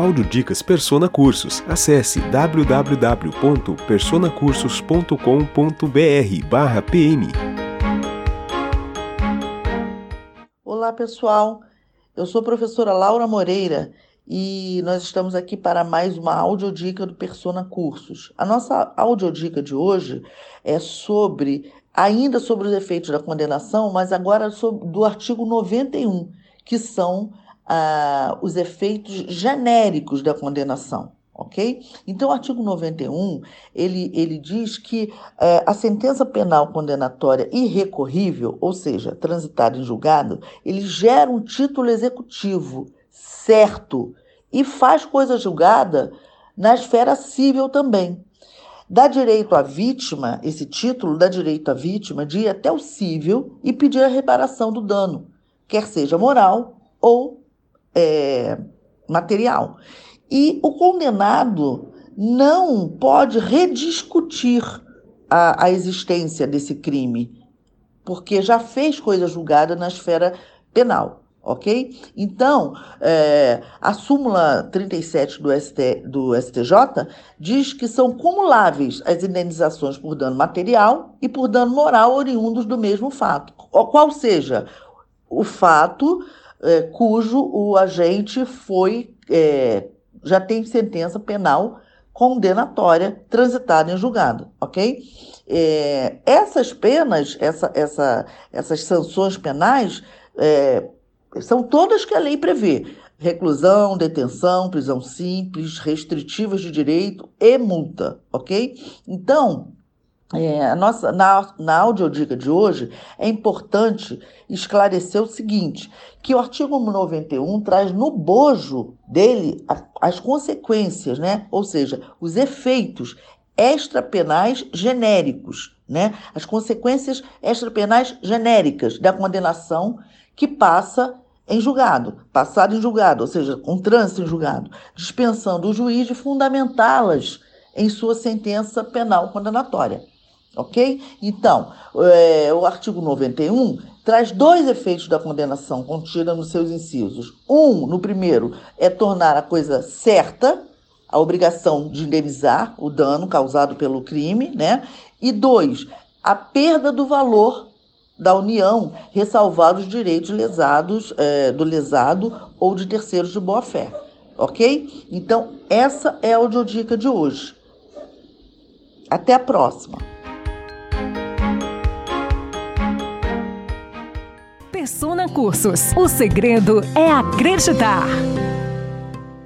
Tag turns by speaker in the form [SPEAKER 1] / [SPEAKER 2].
[SPEAKER 1] Audiodicas Persona Cursos. Acesse www.personacursos.com.br/pm.
[SPEAKER 2] Olá, pessoal. Eu sou a professora Laura Moreira e nós estamos aqui para mais uma audiodica do Persona Cursos. A nossa audiodica de hoje é sobre ainda sobre os efeitos da condenação, mas agora sobre, do artigo 91, que são ah, os efeitos genéricos da condenação. Ok? Então, o artigo 91 ele, ele diz que eh, a sentença penal condenatória irrecorrível, ou seja, transitada em julgado, ele gera um título executivo certo e faz coisa julgada na esfera civil também. Dá direito à vítima, esse título dá direito à vítima de ir até o cível e pedir a reparação do dano, quer seja moral ou é, material. E o condenado não pode rediscutir a, a existência desse crime, porque já fez coisa julgada na esfera penal ok? Então, é, a súmula 37 do, ST, do STJ diz que são cumuláveis as indenizações por dano material e por dano moral oriundos do mesmo fato, qual seja o fato é, cujo o agente foi é, já tem sentença penal condenatória transitada em julgado, ok? É, essas penas, essa, essa, essas sanções penais é, são todas que a lei prevê: reclusão, detenção, prisão simples, restritivas de direito e multa, ok? Então, é, a nossa, na, na audiodica de hoje, é importante esclarecer o seguinte: que o artigo 91 traz no bojo dele as consequências, né? ou seja, os efeitos extrapenais genéricos, né? as consequências extrapenais genéricas da condenação que passa em julgado, passado em julgado, ou seja, com trânsito em julgado, dispensando o juiz de fundamentá-las em sua sentença penal condenatória. Ok? Então, é, o artigo 91 traz dois efeitos da condenação contida nos seus incisos. Um, no primeiro, é tornar a coisa certa, a obrigação de indenizar o dano causado pelo crime, né? E dois, a perda do valor da União ressalvar os direitos lesados é, do lesado ou de terceiros de boa fé. Ok? Então, essa é a audiodica de hoje. Até a próxima.
[SPEAKER 3] Persona Cursos. O segredo é acreditar.